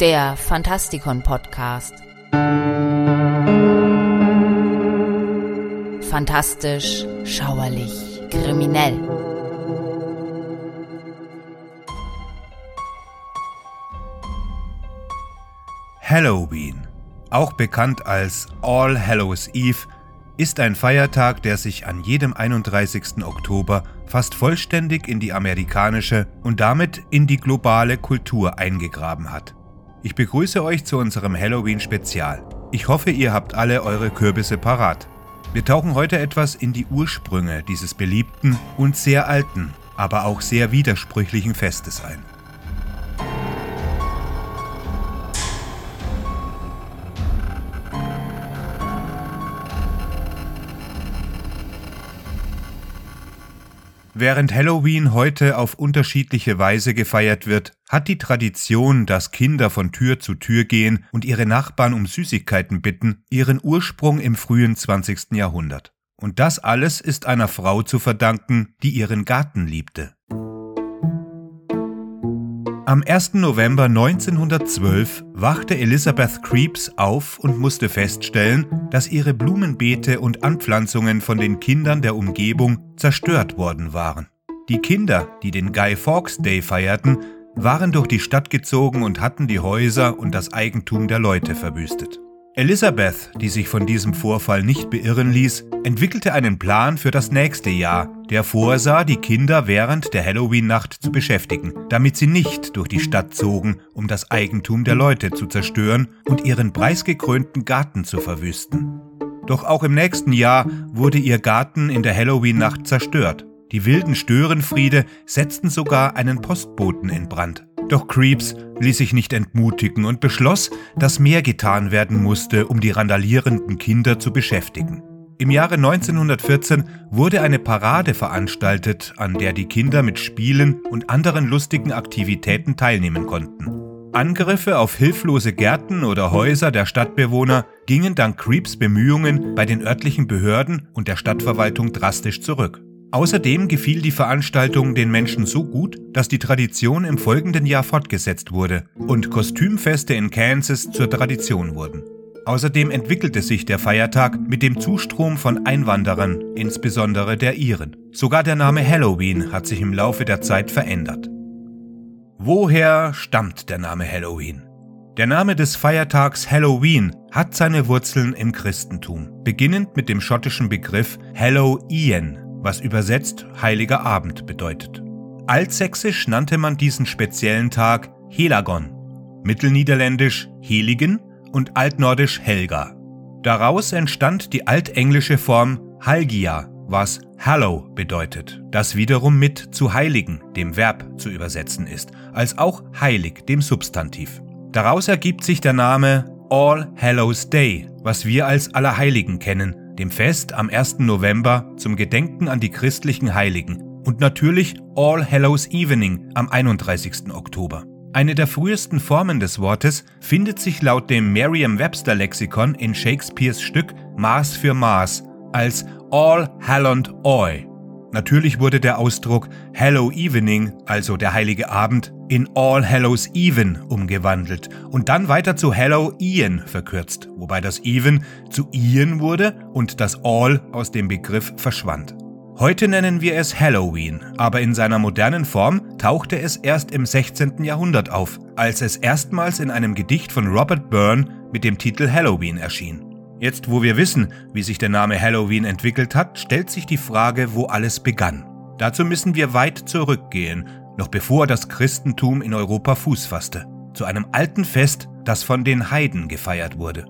der Fantastikon Podcast. Fantastisch, schauerlich, kriminell. Halloween, auch bekannt als All Hallows Eve, ist ein Feiertag, der sich an jedem 31. Oktober fast vollständig in die amerikanische und damit in die globale Kultur eingegraben hat. Ich begrüße euch zu unserem Halloween-Spezial. Ich hoffe, ihr habt alle eure Kürbisse parat. Wir tauchen heute etwas in die Ursprünge dieses beliebten und sehr alten, aber auch sehr widersprüchlichen Festes ein. Während Halloween heute auf unterschiedliche Weise gefeiert wird, hat die Tradition, dass Kinder von Tür zu Tür gehen und ihre Nachbarn um Süßigkeiten bitten, ihren Ursprung im frühen 20. Jahrhundert. Und das alles ist einer Frau zu verdanken, die ihren Garten liebte. Am 1. November 1912 wachte Elizabeth Creeps auf und musste feststellen, dass ihre Blumenbeete und Anpflanzungen von den Kindern der Umgebung zerstört worden waren. Die Kinder, die den Guy Fawkes Day feierten, waren durch die Stadt gezogen und hatten die Häuser und das Eigentum der Leute verwüstet. Elisabeth, die sich von diesem Vorfall nicht beirren ließ, entwickelte einen Plan für das nächste Jahr, der vorsah, die Kinder während der Halloween-Nacht zu beschäftigen, damit sie nicht durch die Stadt zogen, um das Eigentum der Leute zu zerstören und ihren preisgekrönten Garten zu verwüsten. Doch auch im nächsten Jahr wurde ihr Garten in der Halloween-Nacht zerstört. Die wilden Störenfriede setzten sogar einen Postboten in Brand. Doch Creeps ließ sich nicht entmutigen und beschloss, dass mehr getan werden musste, um die randalierenden Kinder zu beschäftigen. Im Jahre 1914 wurde eine Parade veranstaltet, an der die Kinder mit Spielen und anderen lustigen Aktivitäten teilnehmen konnten. Angriffe auf hilflose Gärten oder Häuser der Stadtbewohner gingen dank Creeps Bemühungen bei den örtlichen Behörden und der Stadtverwaltung drastisch zurück. Außerdem gefiel die Veranstaltung den Menschen so gut, dass die Tradition im folgenden Jahr fortgesetzt wurde und Kostümfeste in Kansas zur Tradition wurden. Außerdem entwickelte sich der Feiertag mit dem Zustrom von Einwanderern, insbesondere der Iren. Sogar der Name Halloween hat sich im Laufe der Zeit verändert. Woher stammt der Name Halloween? Der Name des Feiertags Halloween hat seine Wurzeln im Christentum, beginnend mit dem schottischen Begriff Hallow Ian, was übersetzt Heiliger Abend bedeutet. Altsächsisch nannte man diesen speziellen Tag Helagon, mittelniederländisch Heligen und altnordisch Helga. Daraus entstand die altenglische Form Halgia, was Hallow bedeutet, das wiederum mit zu heiligen, dem Verb zu übersetzen ist, als auch heilig, dem Substantiv. Daraus ergibt sich der Name All Hallows Day, was wir als Allerheiligen kennen, dem Fest am 1. November zum Gedenken an die christlichen Heiligen und natürlich All Hallows Evening am 31. Oktober. Eine der frühesten Formen des Wortes findet sich laut dem Merriam-Webster-Lexikon in Shakespeares Stück Maß für Maß als All Hallowed Oi. Natürlich wurde der Ausdruck Hallow Evening, also der heilige Abend, in All Hallows Even umgewandelt und dann weiter zu Hallow Ian verkürzt, wobei das Even zu Ian wurde und das All aus dem Begriff verschwand. Heute nennen wir es Halloween, aber in seiner modernen Form tauchte es erst im 16. Jahrhundert auf, als es erstmals in einem Gedicht von Robert Byrne mit dem Titel Halloween erschien. Jetzt, wo wir wissen, wie sich der Name Halloween entwickelt hat, stellt sich die Frage, wo alles begann. Dazu müssen wir weit zurückgehen, noch bevor das Christentum in Europa Fuß fasste, zu einem alten Fest, das von den Heiden gefeiert wurde.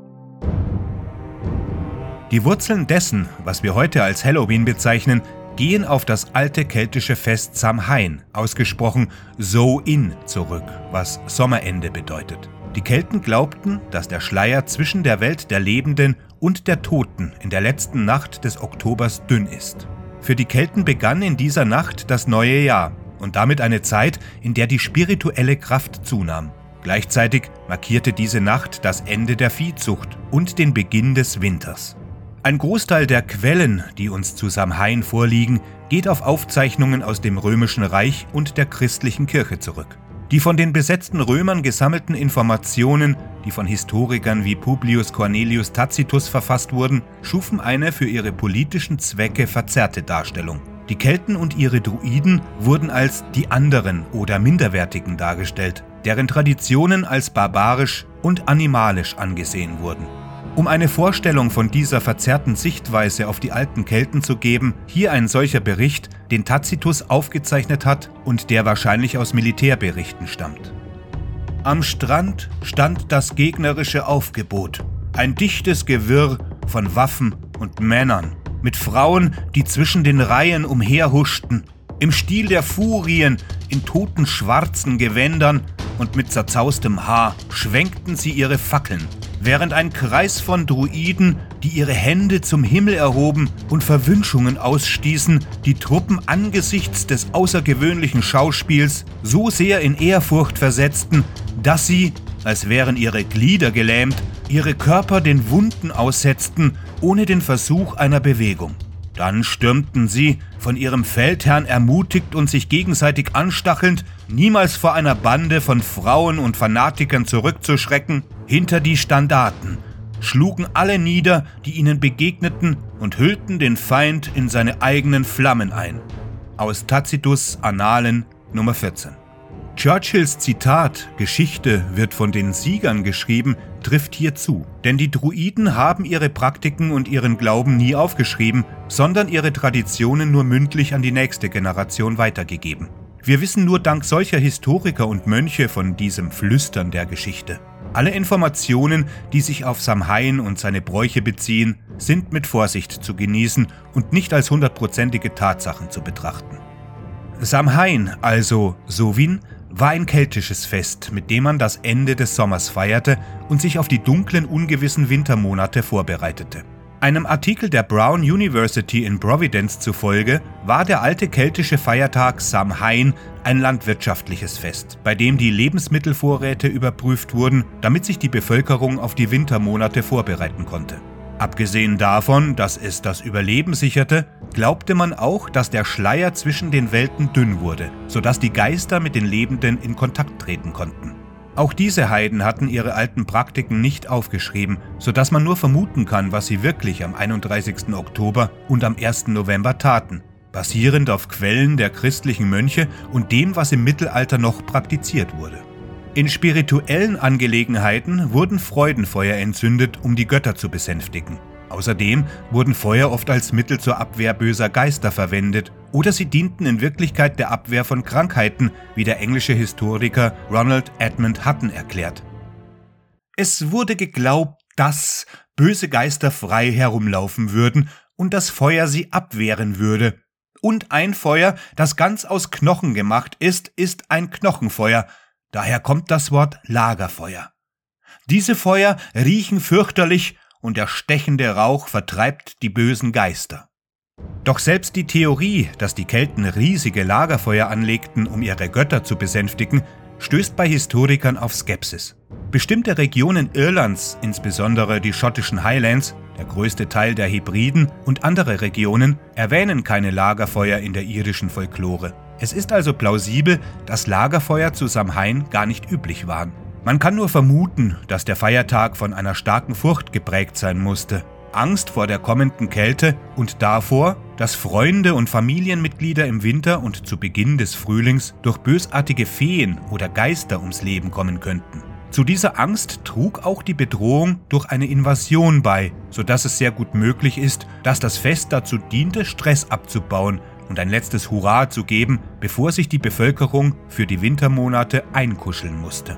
Die Wurzeln dessen, was wir heute als Halloween bezeichnen, gehen auf das alte keltische Fest Samhain, ausgesprochen So-In, zurück, was Sommerende bedeutet. Die Kelten glaubten, dass der Schleier zwischen der Welt der Lebenden und der Toten in der letzten Nacht des Oktobers dünn ist. Für die Kelten begann in dieser Nacht das neue Jahr und damit eine Zeit, in der die spirituelle Kraft zunahm. Gleichzeitig markierte diese Nacht das Ende der Viehzucht und den Beginn des Winters. Ein Großteil der Quellen, die uns zu Samhain vorliegen, geht auf Aufzeichnungen aus dem Römischen Reich und der christlichen Kirche zurück. Die von den besetzten Römern gesammelten Informationen, die von Historikern wie Publius Cornelius Tacitus verfasst wurden, schufen eine für ihre politischen Zwecke verzerrte Darstellung. Die Kelten und ihre Druiden wurden als die anderen oder Minderwertigen dargestellt, deren Traditionen als barbarisch und animalisch angesehen wurden. Um eine Vorstellung von dieser verzerrten Sichtweise auf die alten Kelten zu geben, hier ein solcher Bericht, den Tacitus aufgezeichnet hat und der wahrscheinlich aus Militärberichten stammt. Am Strand stand das gegnerische Aufgebot, ein dichtes Gewirr von Waffen und Männern, mit Frauen, die zwischen den Reihen umherhuschten, im Stil der Furien, in toten schwarzen Gewändern und mit zerzaustem Haar schwenkten sie ihre Fackeln, während ein Kreis von Druiden, die ihre Hände zum Himmel erhoben und Verwünschungen ausstießen, die Truppen angesichts des außergewöhnlichen Schauspiels so sehr in Ehrfurcht versetzten, dass sie, als wären ihre Glieder gelähmt, ihre Körper den Wunden aussetzten, ohne den Versuch einer Bewegung. Dann stürmten sie, von ihrem Feldherrn ermutigt und sich gegenseitig anstachelnd, niemals vor einer Bande von Frauen und Fanatikern zurückzuschrecken, hinter die Standarten, schlugen alle nieder, die ihnen begegneten, und hüllten den Feind in seine eigenen Flammen ein. Aus Tacitus Annalen Nummer 14. Churchills Zitat Geschichte wird von den Siegern geschrieben trifft hier zu, denn die Druiden haben ihre Praktiken und ihren Glauben nie aufgeschrieben, sondern ihre Traditionen nur mündlich an die nächste Generation weitergegeben. Wir wissen nur dank solcher Historiker und Mönche von diesem Flüstern der Geschichte. Alle Informationen, die sich auf Samhain und seine Bräuche beziehen, sind mit Vorsicht zu genießen und nicht als hundertprozentige Tatsachen zu betrachten. Samhain, also Sovin, war ein keltisches Fest, mit dem man das Ende des Sommers feierte und sich auf die dunklen, ungewissen Wintermonate vorbereitete. Einem Artikel der Brown University in Providence zufolge war der alte keltische Feiertag Samhain ein landwirtschaftliches Fest, bei dem die Lebensmittelvorräte überprüft wurden, damit sich die Bevölkerung auf die Wintermonate vorbereiten konnte. Abgesehen davon, dass es das Überleben sicherte, glaubte man auch, dass der Schleier zwischen den Welten dünn wurde, sodass die Geister mit den Lebenden in Kontakt treten konnten. Auch diese Heiden hatten ihre alten Praktiken nicht aufgeschrieben, sodass man nur vermuten kann, was sie wirklich am 31. Oktober und am 1. November taten, basierend auf Quellen der christlichen Mönche und dem, was im Mittelalter noch praktiziert wurde. In spirituellen Angelegenheiten wurden Freudenfeuer entzündet, um die Götter zu besänftigen. Außerdem wurden Feuer oft als Mittel zur Abwehr böser Geister verwendet oder sie dienten in Wirklichkeit der Abwehr von Krankheiten, wie der englische Historiker Ronald Edmund Hutton erklärt. Es wurde geglaubt, dass böse Geister frei herumlaufen würden und das Feuer sie abwehren würde. Und ein Feuer, das ganz aus Knochen gemacht ist, ist ein Knochenfeuer, Daher kommt das Wort Lagerfeuer. Diese Feuer riechen fürchterlich und der stechende Rauch vertreibt die bösen Geister. Doch selbst die Theorie, dass die Kelten riesige Lagerfeuer anlegten, um ihre Götter zu besänftigen, stößt bei Historikern auf Skepsis. Bestimmte Regionen Irlands, insbesondere die schottischen Highlands, der größte Teil der Hebriden und andere Regionen erwähnen keine Lagerfeuer in der irischen Folklore. Es ist also plausibel, dass Lagerfeuer zu Samhain gar nicht üblich waren. Man kann nur vermuten, dass der Feiertag von einer starken Furcht geprägt sein musste. Angst vor der kommenden Kälte und davor, dass Freunde und Familienmitglieder im Winter und zu Beginn des Frühlings durch bösartige Feen oder Geister ums Leben kommen könnten. Zu dieser Angst trug auch die Bedrohung durch eine Invasion bei, sodass es sehr gut möglich ist, dass das Fest dazu diente, Stress abzubauen und ein letztes Hurra zu geben, bevor sich die Bevölkerung für die Wintermonate einkuscheln musste.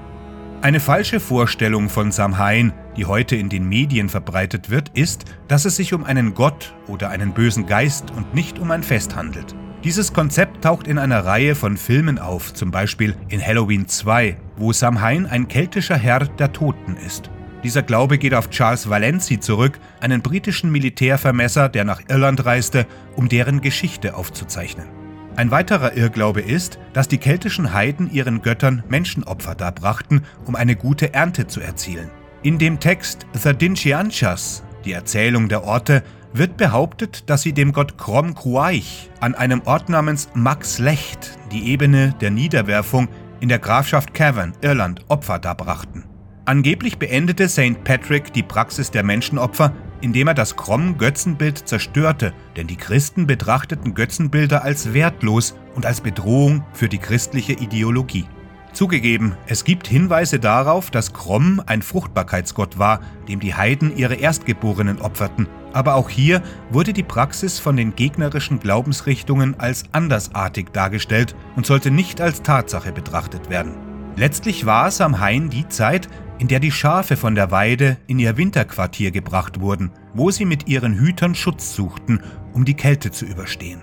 Eine falsche Vorstellung von Samhain, die heute in den Medien verbreitet wird, ist, dass es sich um einen Gott oder einen bösen Geist und nicht um ein Fest handelt. Dieses Konzept taucht in einer Reihe von Filmen auf, zum Beispiel in Halloween 2, wo Samhain ein keltischer Herr der Toten ist. Dieser Glaube geht auf Charles Valency zurück, einen britischen Militärvermesser, der nach Irland reiste, um deren Geschichte aufzuzeichnen. Ein weiterer Irrglaube ist, dass die keltischen Heiden ihren Göttern Menschenopfer darbrachten, um eine gute Ernte zu erzielen. In dem Text The Dinchianchas, die Erzählung der Orte, wird behauptet, dass sie dem Gott Krom Kruaich an einem Ort namens Max Lecht die Ebene der Niederwerfung in der Grafschaft Cavan, Irland, Opfer darbrachten. Angeblich beendete St. Patrick die Praxis der Menschenopfer, indem er das Krom-Götzenbild zerstörte, denn die Christen betrachteten Götzenbilder als wertlos und als Bedrohung für die christliche Ideologie. Zugegeben, es gibt Hinweise darauf, dass Krom ein Fruchtbarkeitsgott war, dem die Heiden ihre Erstgeborenen opferten, aber auch hier wurde die Praxis von den gegnerischen Glaubensrichtungen als andersartig dargestellt und sollte nicht als Tatsache betrachtet werden. Letztlich war Samhain die Zeit, in der die Schafe von der Weide in ihr Winterquartier gebracht wurden, wo sie mit ihren Hütern Schutz suchten, um die Kälte zu überstehen.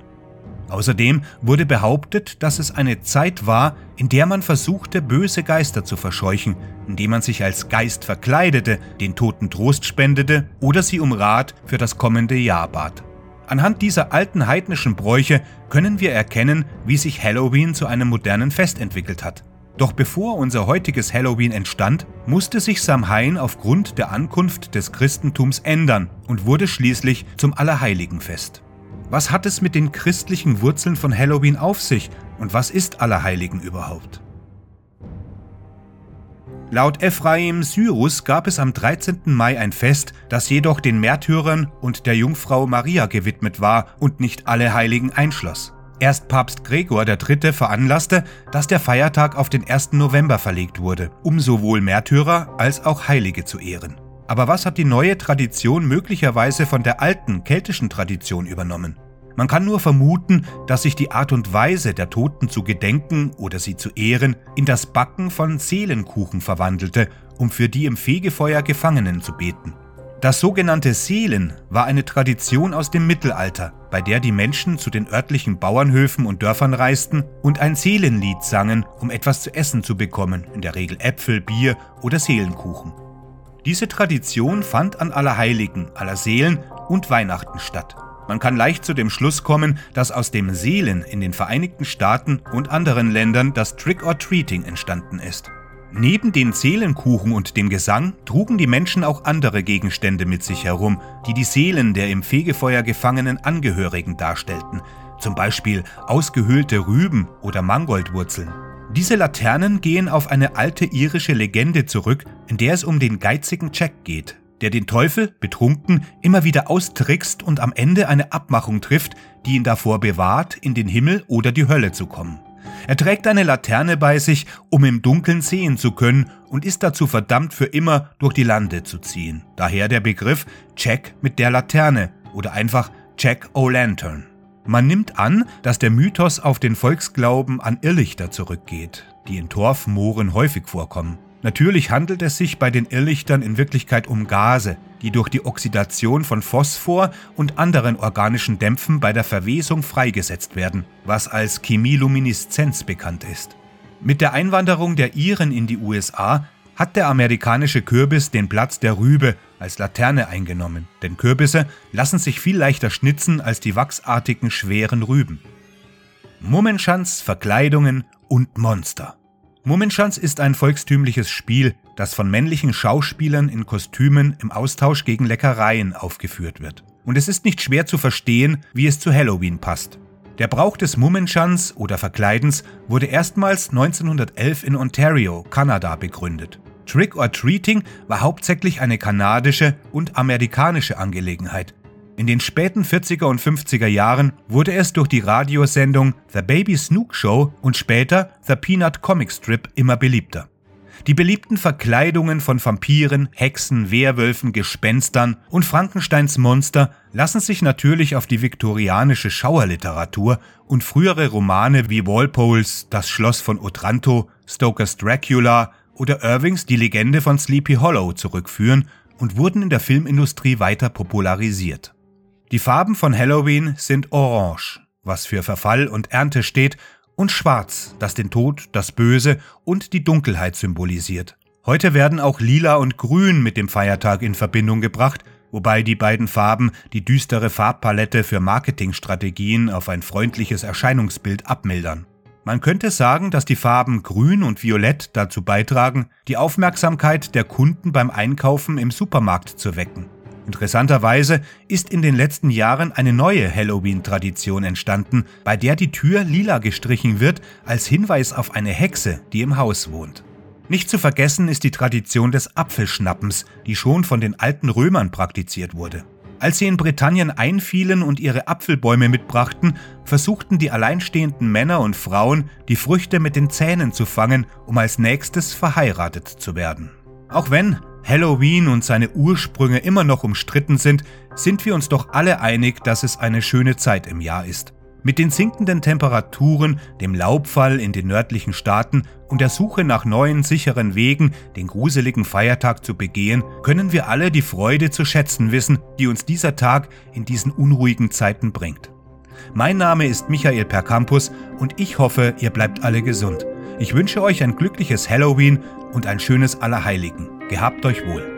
Außerdem wurde behauptet, dass es eine Zeit war, in der man versuchte, böse Geister zu verscheuchen, indem man sich als Geist verkleidete, den Toten Trost spendete oder sie um Rat für das kommende Jahr bat. Anhand dieser alten heidnischen Bräuche können wir erkennen, wie sich Halloween zu einem modernen Fest entwickelt hat. Doch bevor unser heutiges Halloween entstand, musste sich Samhain aufgrund der Ankunft des Christentums ändern und wurde schließlich zum Allerheiligenfest. Was hat es mit den christlichen Wurzeln von Halloween auf sich und was ist Allerheiligen überhaupt? Laut Ephraim Cyrus gab es am 13. Mai ein Fest, das jedoch den Märtyrern und der Jungfrau Maria gewidmet war und nicht alle Heiligen einschloss. Erst Papst Gregor III. veranlasste, dass der Feiertag auf den 1. November verlegt wurde, um sowohl Märtyrer als auch Heilige zu ehren. Aber was hat die neue Tradition möglicherweise von der alten keltischen Tradition übernommen? Man kann nur vermuten, dass sich die Art und Weise, der Toten zu gedenken oder sie zu ehren, in das Backen von Seelenkuchen verwandelte, um für die im Fegefeuer Gefangenen zu beten. Das sogenannte Seelen war eine Tradition aus dem Mittelalter, bei der die Menschen zu den örtlichen Bauernhöfen und Dörfern reisten und ein Seelenlied sangen, um etwas zu essen zu bekommen, in der Regel Äpfel, Bier oder Seelenkuchen. Diese Tradition fand an Allerheiligen, Allerseelen und Weihnachten statt. Man kann leicht zu dem Schluss kommen, dass aus dem Seelen in den Vereinigten Staaten und anderen Ländern das Trick-or-Treating entstanden ist. Neben den Seelenkuchen und dem Gesang trugen die Menschen auch andere Gegenstände mit sich herum, die die Seelen der im Fegefeuer gefangenen Angehörigen darstellten, zum Beispiel ausgehöhlte Rüben oder Mangoldwurzeln. Diese Laternen gehen auf eine alte irische Legende zurück, in der es um den geizigen Jack geht, der den Teufel, betrunken, immer wieder austrickst und am Ende eine Abmachung trifft, die ihn davor bewahrt, in den Himmel oder die Hölle zu kommen. Er trägt eine Laterne bei sich, um im Dunkeln sehen zu können und ist dazu verdammt, für immer durch die Lande zu ziehen. Daher der Begriff Jack mit der Laterne oder einfach Jack O'Lantern. Man nimmt an, dass der Mythos auf den Volksglauben an Irrlichter zurückgeht, die in Torfmooren häufig vorkommen. Natürlich handelt es sich bei den Irrlichtern in Wirklichkeit um Gase, die durch die Oxidation von Phosphor und anderen organischen Dämpfen bei der Verwesung freigesetzt werden, was als Chemilumineszenz bekannt ist. Mit der Einwanderung der Iren in die USA hat der amerikanische Kürbis den Platz der Rübe als Laterne eingenommen, denn Kürbisse lassen sich viel leichter schnitzen als die wachsartigen schweren Rüben. Mummenschanz, Verkleidungen und Monster. Mummenschanz ist ein volkstümliches Spiel, das von männlichen Schauspielern in Kostümen im Austausch gegen Leckereien aufgeführt wird. Und es ist nicht schwer zu verstehen, wie es zu Halloween passt. Der Brauch des Mummenschanz oder Verkleidens wurde erstmals 1911 in Ontario, Kanada, begründet. Trick or Treating war hauptsächlich eine kanadische und amerikanische Angelegenheit, in den späten 40er und 50er Jahren wurde es durch die Radiosendung The Baby Snook Show und später The Peanut Comic Strip immer beliebter. Die beliebten Verkleidungen von Vampiren, Hexen, Werwölfen, Gespenstern und Frankensteins Monster lassen sich natürlich auf die viktorianische Schauerliteratur und frühere Romane wie Walpoles Das Schloss von Otranto, Stokers Dracula oder Irvings Die Legende von Sleepy Hollow zurückführen und wurden in der Filmindustrie weiter popularisiert. Die Farben von Halloween sind orange, was für Verfall und Ernte steht, und schwarz, das den Tod, das Böse und die Dunkelheit symbolisiert. Heute werden auch lila und grün mit dem Feiertag in Verbindung gebracht, wobei die beiden Farben die düstere Farbpalette für Marketingstrategien auf ein freundliches Erscheinungsbild abmildern. Man könnte sagen, dass die Farben Grün und Violett dazu beitragen, die Aufmerksamkeit der Kunden beim Einkaufen im Supermarkt zu wecken. Interessanterweise ist in den letzten Jahren eine neue Halloween-Tradition entstanden, bei der die Tür lila gestrichen wird als Hinweis auf eine Hexe, die im Haus wohnt. Nicht zu vergessen ist die Tradition des Apfelschnappens, die schon von den alten Römern praktiziert wurde. Als sie in Britannien einfielen und ihre Apfelbäume mitbrachten, versuchten die alleinstehenden Männer und Frauen, die Früchte mit den Zähnen zu fangen, um als nächstes verheiratet zu werden. Auch wenn Halloween und seine Ursprünge immer noch umstritten sind, sind wir uns doch alle einig, dass es eine schöne Zeit im Jahr ist. Mit den sinkenden Temperaturen, dem Laubfall in den nördlichen Staaten und der Suche nach neuen sicheren Wegen, den gruseligen Feiertag zu begehen, können wir alle die Freude zu schätzen wissen, die uns dieser Tag in diesen unruhigen Zeiten bringt. Mein Name ist Michael Percampus und ich hoffe, ihr bleibt alle gesund. Ich wünsche euch ein glückliches Halloween und ein schönes Allerheiligen. Gehabt euch wohl.